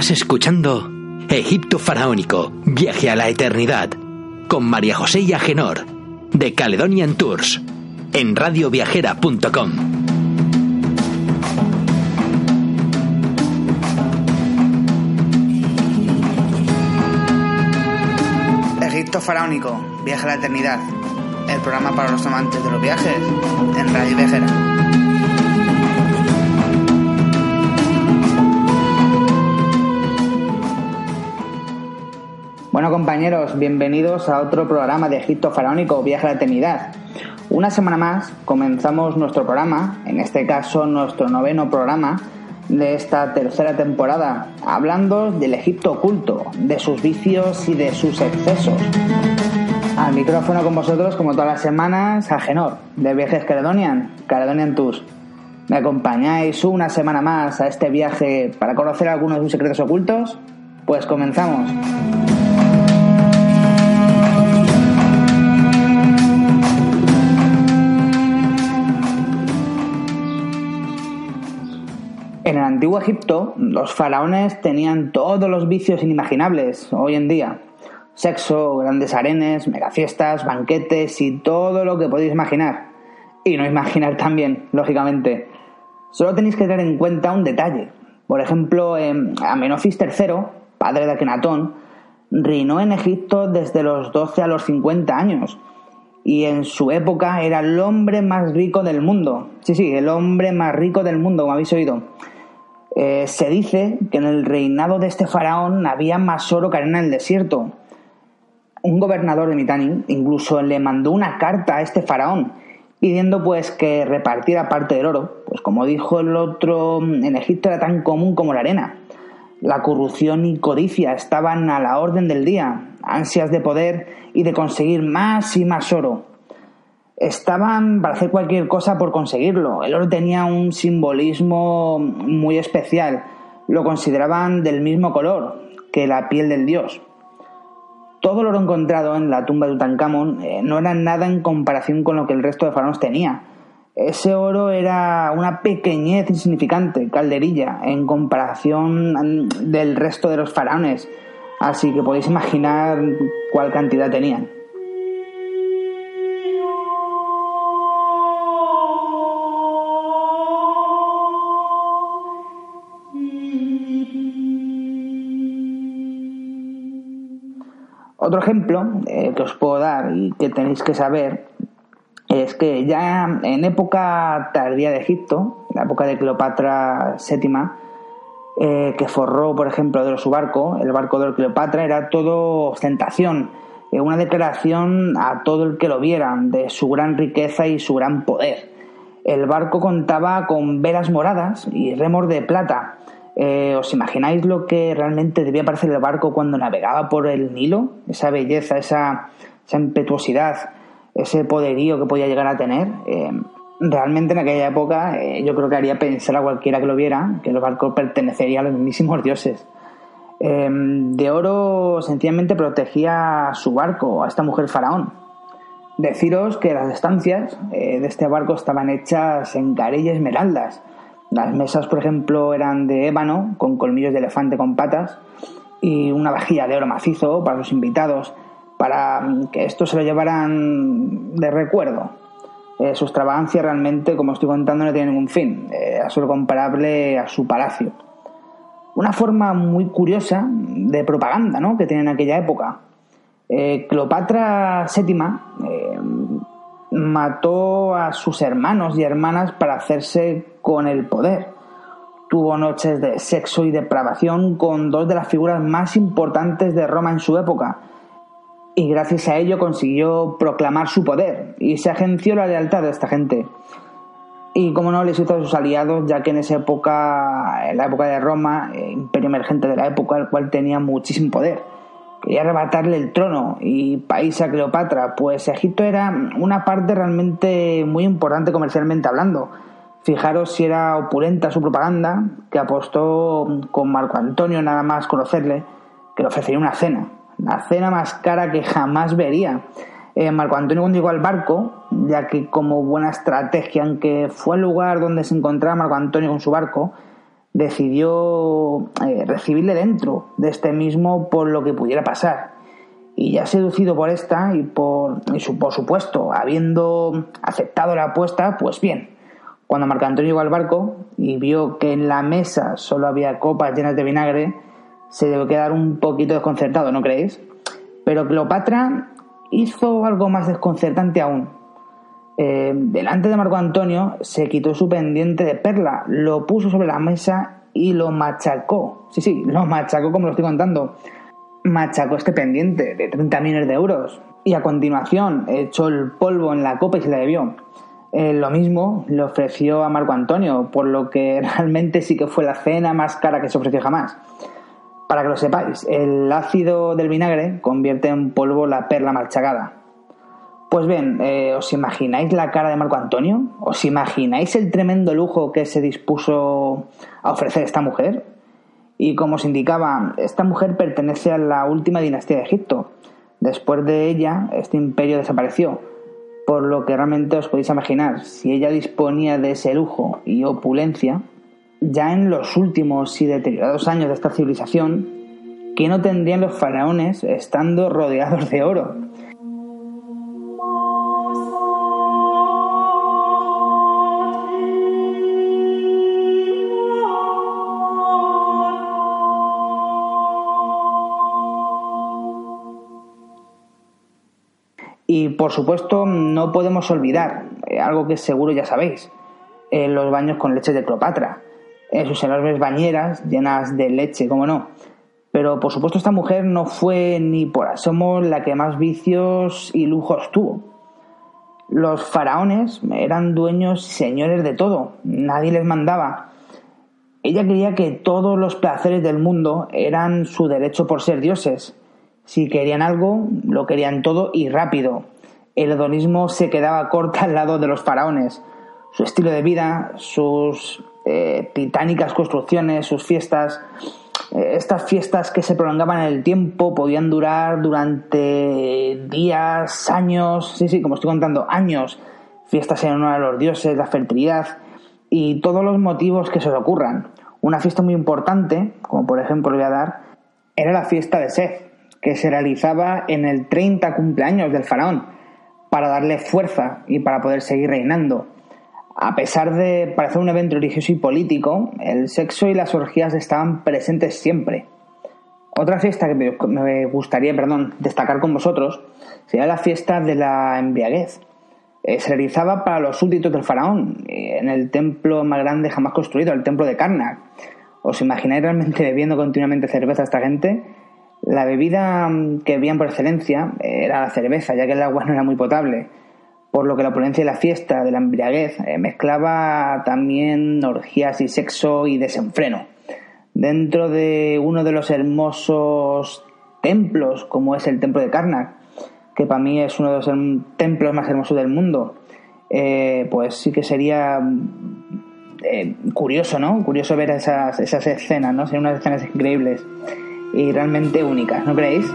Estás escuchando Egipto Faraónico, Viaje a la Eternidad, con María José y Agenor, de Caledonian Tours, en radioviajera.com. Egipto Faraónico, Viaje a la Eternidad, el programa para los amantes de los viajes, en Radio Viajera. Bueno compañeros, bienvenidos a otro programa de Egipto Faraónico, Viaje a la Eternidad. Una semana más comenzamos nuestro programa, en este caso nuestro noveno programa de esta tercera temporada, hablando del Egipto oculto, de sus vicios y de sus excesos. Al micrófono con vosotros, como todas las semanas, Agenor, de Viajes Caledonian, Caledonian Tours. ¿Me acompañáis una semana más a este viaje para conocer algunos de sus secretos ocultos? Pues comenzamos. En el antiguo Egipto, los faraones tenían todos los vicios inimaginables hoy en día. Sexo, grandes arenes, megafiestas, banquetes y todo lo que podéis imaginar. Y no imaginar también, lógicamente. Solo tenéis que tener en cuenta un detalle. Por ejemplo, Amenofis III, padre de Akenatón, reinó en Egipto desde los 12 a los 50 años y en su época era el hombre más rico del mundo. Sí, sí, el hombre más rico del mundo, como habéis oído. Eh, se dice que en el reinado de este faraón había más oro que arena en el desierto. Un gobernador de Mitani incluso le mandó una carta a este faraón pidiendo pues que repartiera parte del oro, pues como dijo el otro, en Egipto era tan común como la arena. La corrupción y codicia estaban a la orden del día, ansias de poder y de conseguir más y más oro estaban para hacer cualquier cosa por conseguirlo. El oro tenía un simbolismo muy especial. Lo consideraban del mismo color que la piel del dios. Todo el oro encontrado en la tumba de Tutankamón eh, no era nada en comparación con lo que el resto de faraones tenía. Ese oro era una pequeñez insignificante, calderilla, en comparación mm, del resto de los faraones. Así que podéis imaginar cuál cantidad tenían. Otro ejemplo eh, que os puedo dar y que tenéis que saber es que ya en época tardía de Egipto, en la época de Cleopatra VII, eh, que forró, por ejemplo, de su barco, el barco de Cleopatra era todo ostentación, eh, una declaración a todo el que lo viera de su gran riqueza y su gran poder. El barco contaba con velas moradas y remos de plata, eh, ¿Os imagináis lo que realmente debía parecer el barco cuando navegaba por el Nilo? Esa belleza, esa, impetuosidad, ese poderío que podía llegar a tener. Eh, realmente en aquella época eh, yo creo que haría pensar a cualquiera que lo viera que el barco pertenecería a los mismísimos dioses. de oro sencillamente protegía su barco, a esta mujer faraón. Deciros que las estancias de este barco estaban hechas en carilla esmeraldas, las mesas, por ejemplo, eran de ébano, con colmillos de elefante con patas, y una vajilla de oro macizo para los invitados, para que esto se lo llevaran de recuerdo. Eh, su extravagancia realmente, como estoy contando, no tiene ningún fin, eh, es solo comparable a su palacio. una forma muy curiosa de propaganda ¿no? que tiene en aquella época. Eh, Cleopatra VII eh, mató a sus hermanos y hermanas para hacerse con el poder. Tuvo noches de sexo y depravación con dos de las figuras más importantes de Roma en su época, y gracias a ello consiguió proclamar su poder y se agenció la lealtad de esta gente. Y como no, les hizo a sus aliados, ya que en esa época, en la época de Roma, eh, imperio emergente de la época, el cual tenía muchísimo poder quería arrebatarle el trono y país a Cleopatra, pues Egipto era una parte realmente muy importante comercialmente hablando. Fijaros si era opulenta su propaganda, que apostó con Marco Antonio nada más conocerle, que le ofrecería una cena, la cena más cara que jamás vería. Eh, Marco Antonio cuando llegó al barco, ya que como buena estrategia, aunque fue el lugar donde se encontraba Marco Antonio con su barco, decidió eh, recibirle dentro de este mismo por lo que pudiera pasar. Y ya seducido por esta y por, por supuesto, habiendo aceptado la apuesta, pues bien, cuando Marco Antonio llegó al barco y vio que en la mesa solo había copas llenas de vinagre, se debe quedar un poquito desconcertado, ¿no creéis? Pero Cleopatra hizo algo más desconcertante aún eh, delante de Marco Antonio se quitó su pendiente de perla, lo puso sobre la mesa y lo machacó. Sí, sí, lo machacó como lo estoy contando. Machacó este pendiente de 30 millones de euros y a continuación echó el polvo en la copa y se la bebió. Eh, lo mismo le ofreció a Marco Antonio, por lo que realmente sí que fue la cena más cara que se ofreció jamás. Para que lo sepáis, el ácido del vinagre convierte en polvo la perla machacada. Pues bien, eh, ¿os imagináis la cara de Marco Antonio? ¿Os imagináis el tremendo lujo que se dispuso a ofrecer esta mujer? Y como os indicaba, esta mujer pertenece a la última dinastía de Egipto. Después de ella, este imperio desapareció. Por lo que realmente os podéis imaginar, si ella disponía de ese lujo y opulencia, ya en los últimos y deteriorados años de esta civilización, ¿qué no tendrían los faraones estando rodeados de oro? Y por supuesto no podemos olvidar eh, algo que seguro ya sabéis, eh, los baños con leche de Cleopatra, eh, sus enormes bañeras llenas de leche, como no. Pero por supuesto esta mujer no fue ni por asomo la que más vicios y lujos tuvo. Los faraones eran dueños y señores de todo, nadie les mandaba. Ella creía que todos los placeres del mundo eran su derecho por ser dioses si querían algo, lo querían todo y rápido. El hedonismo se quedaba corto al lado de los faraones. Su estilo de vida, sus eh, titánicas construcciones, sus fiestas, eh, estas fiestas que se prolongaban en el tiempo podían durar durante días, años, sí, sí, como estoy contando, años. Fiestas en honor a los dioses, la fertilidad y todos los motivos que se os ocurran. Una fiesta muy importante, como por ejemplo voy a dar, era la fiesta de Seth, que se realizaba en el 30 cumpleaños del faraón, para darle fuerza y para poder seguir reinando. A pesar de parecer un evento religioso y político, el sexo y las orgías estaban presentes siempre. Otra fiesta que me gustaría perdón, destacar con vosotros sería la fiesta de la embriaguez. Eh, se realizaba para los súbditos del faraón, eh, en el templo más grande jamás construido, el templo de Karnak. ¿Os imagináis realmente bebiendo continuamente cerveza a esta gente? La bebida mm, que bebían por excelencia era la cerveza, ya que el agua no era muy potable, por lo que la opulencia de la fiesta, de la embriaguez, eh, mezclaba también orgías y sexo y desenfreno. Dentro de uno de los hermosos templos, como es el templo de Karnak, que para mí es uno de los templos más hermosos del mundo, eh, pues sí que sería eh, curioso, ¿no? Curioso ver esas, esas escenas, ¿no? Serían unas escenas increíbles y realmente únicas, ¿no creéis?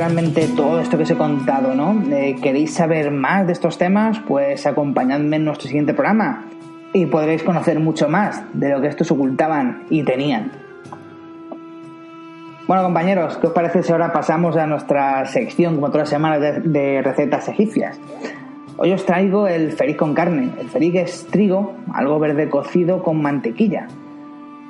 Realmente todo esto que os he contado, no? Eh, ¿Queréis saber más de estos temas? Pues acompañadme en nuestro siguiente programa y podréis conocer mucho más de lo que estos ocultaban y tenían. Bueno, compañeros, ¿qué os parece si ahora pasamos a nuestra sección, como todas las semanas, de, recetas egipcias? Hoy os traigo el feric con carne. El feric es trigo, algo verde cocido con mantequilla.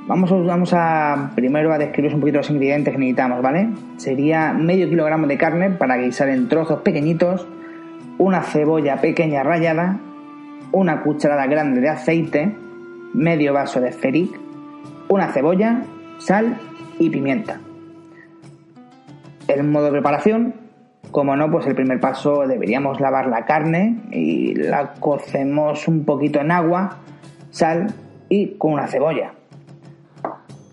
Vamos, vamos a primero a describir un poquito los ingredientes que necesitamos, ¿vale? Sería medio kilogramo de carne para guisar en trozos pequeñitos, una cebolla pequeña rallada, una cucharada grande de aceite, medio vaso de feric, una cebolla, sal y pimienta. El modo de preparación, como no, pues el primer paso deberíamos lavar la carne y la cocemos un poquito en agua, sal y con una cebolla.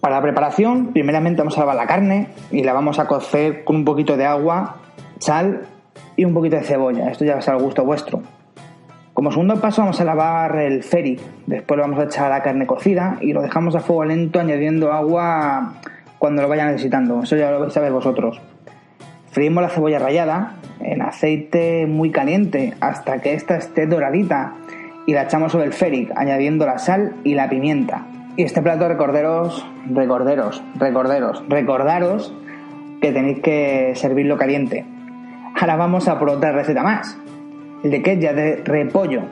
Para la preparación, primeramente vamos a lavar la carne y la vamos a cocer con un poquito de agua, sal y un poquito de cebolla. Esto ya es al gusto vuestro. Como segundo paso vamos a lavar el feri. Después lo vamos a echar a la carne cocida y lo dejamos a fuego lento añadiendo agua cuando lo vaya necesitando. Eso ya lo vais a ver vosotros. Freímos la cebolla rallada en aceite muy caliente hasta que ésta esté doradita y la echamos sobre el feric añadiendo la sal y la pimienta. Y este plato recorderos, recorderos, recorderos, recordaros que tenéis que servirlo caliente. Ahora vamos a por otra receta más, el de quechua de repollo.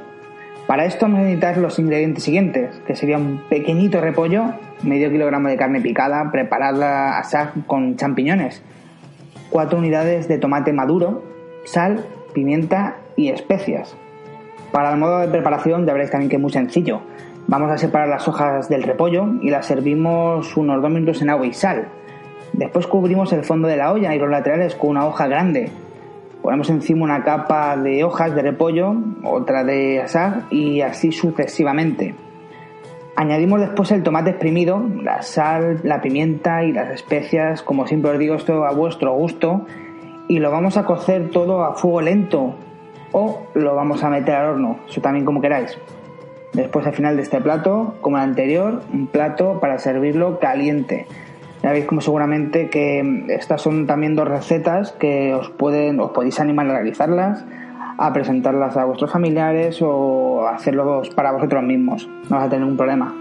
Para esto vamos los ingredientes siguientes, que sería un pequeñito repollo, medio kilogramo de carne picada, preparada a con champiñones, cuatro unidades de tomate maduro, sal, pimienta y especias. Para el modo de preparación ya veréis también que es muy sencillo. Vamos a separar las hojas del repollo y las servimos unos dos minutos en agua y sal. Después cubrimos el fondo de la olla y los laterales con una hoja grande. Ponemos encima una capa de hojas de repollo, otra de asar y así sucesivamente. Añadimos después el tomate exprimido, la sal, la pimienta y las especias, como siempre os digo, esto a vuestro gusto, y lo vamos a cocer todo a fuego lento o lo vamos a meter al horno, eso también como queráis. Después al final de este plato, como el anterior, un plato para servirlo caliente. Ya veis como seguramente que estas son también dos recetas que os pueden, os podéis animar a realizarlas, a presentarlas a vuestros familiares o hacerlo para vosotros mismos. No vas a tener ningún problema.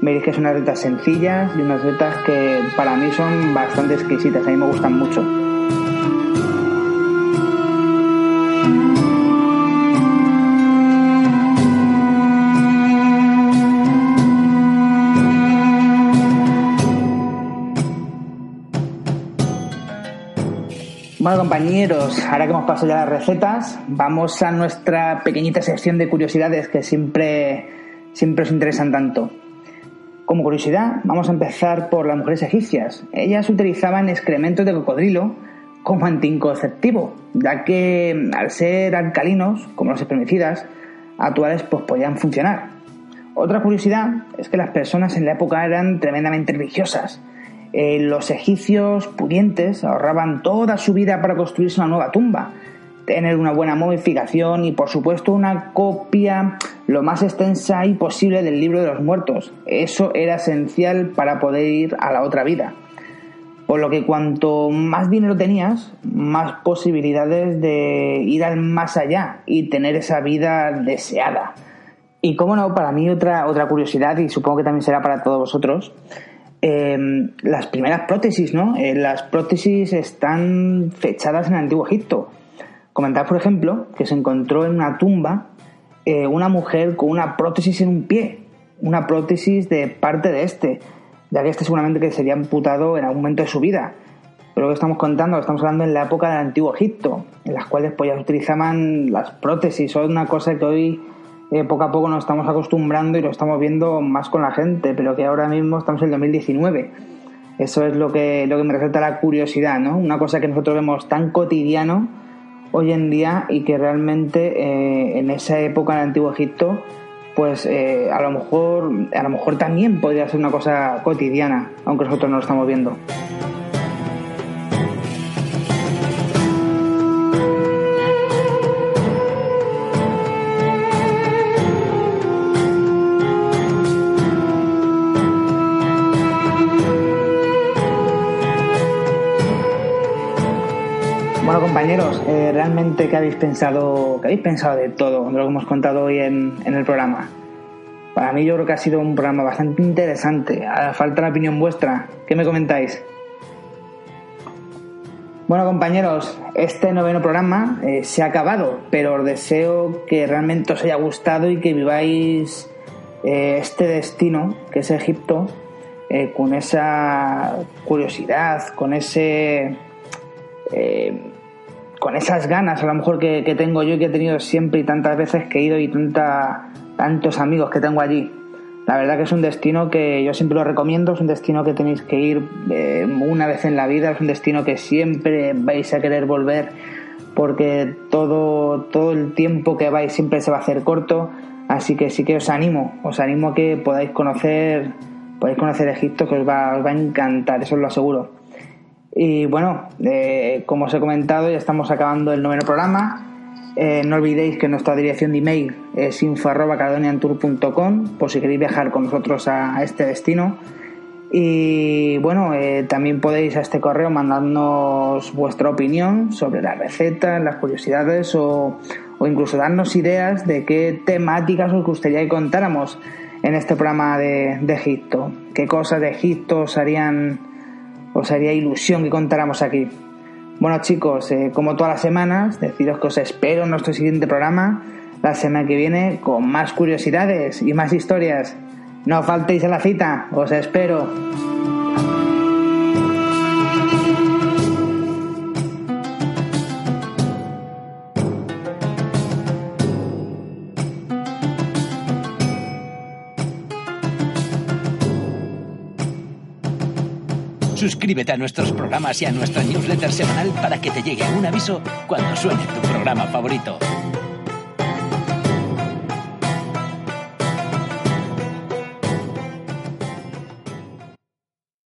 Veis que son unas recetas sencillas y unas recetas que para mí son bastante exquisitas, a mí me gustan mucho. Bueno, compañeros, ahora que hemos pasado ya las recetas, vamos a nuestra pequeñita sección de curiosidades que siempre, siempre os interesan tanto. Como curiosidad, vamos a empezar por las mujeres egipcias. Ellas utilizaban excrementos de cocodrilo como anticonceptivo, ya que al ser alcalinos, como los espermicidas actuales, pues podían funcionar. Otra curiosidad es que las personas en la época eran tremendamente religiosas eh, los egipcios pudientes ahorraban toda su vida para construirse una nueva tumba, tener una buena modificación y por supuesto una copia lo más extensa y posible del libro de los muertos. Eso era esencial para poder ir a la otra vida. Por lo que cuanto más dinero tenías, más posibilidades de ir al más allá y tener esa vida deseada. Y como no, para mí otra, otra curiosidad, y supongo que también será para todos vosotros, Em, las primeras prótesis, ¿no? Eh, las prótesis están fechadas en el Antiguo Egipto. Comentar, por ejemplo, que se encontró en una tumba eh, una mujer con una prótesis en un pie, una prótesis de parte de este, ya que este seguramente que sería amputado en algún momento de su vida. Pero lo que estamos contando, lo estamos hablando en la época del Antiguo Egipto, en las cuales pues ya utilizaban las prótesis, o una cosa que hoy eh, poco a poco nos estamos acostumbrando y lo estamos viendo más con la gente, pero que ahora mismo estamos en el 2019. Eso es lo que, lo que me resulta la curiosidad, ¿no? Una cosa que nosotros vemos tan cotidiano hoy en día y que realmente eh, en esa época en Antiguo Egipto, pues eh, a lo mejor a lo mejor también podría ser una cosa cotidiana, aunque nosotros no lo estamos viendo. Eh, realmente qué habéis pensado, qué habéis pensado de todo de lo que hemos contado hoy en, el programa. Para mí yo creo que ha sido un programa bastante interesante. Falta la opinión vuestra, ¿qué me comentáis? Bueno compañeros, este noveno programa eh, se ha acabado, pero os deseo que realmente os haya gustado y que viváis eh, este destino que es Egipto con esa curiosidad, con ese con esas ganas a lo mejor que, tengo yo y que he tenido siempre y tantas veces que he ido y tantos amigos que tengo allí. La verdad que es un destino que yo siempre lo recomiendo, es un destino que tenéis que ir eh, una vez en la vida, es un destino que siempre vais a querer volver porque todo, todo el tiempo que vais siempre se va a hacer corto, así que sí que os animo, os animo a que podáis conocer, podáis conocer Egipto, que os va, os va a encantar, eso os lo aseguro. Y bueno, eh, como os he comentado, ya estamos acabando el noveno programa. Eh, no olvidéis que nuestra dirección de email es info.caledoniantour.com por si queréis viajar con nosotros a, este destino. Y bueno, eh, también podéis a este correo mandarnos vuestra opinión sobre las recetas, las curiosidades o, incluso darnos ideas de qué temáticas os gustaría que contáramos en este programa de, de Egipto. ¿Qué cosas de Egipto os harían, os haría ilusión que contáramos aquí? Bueno chicos, eh, como todas las semanas, deciros que os espero en nuestro siguiente programa la semana que viene con más curiosidades y más historias. No faltéis a la cita, os espero. Suscríbete a nuestros programas y a nuestra newsletter semanal para que te llegue un aviso cuando suene tu programa favorito.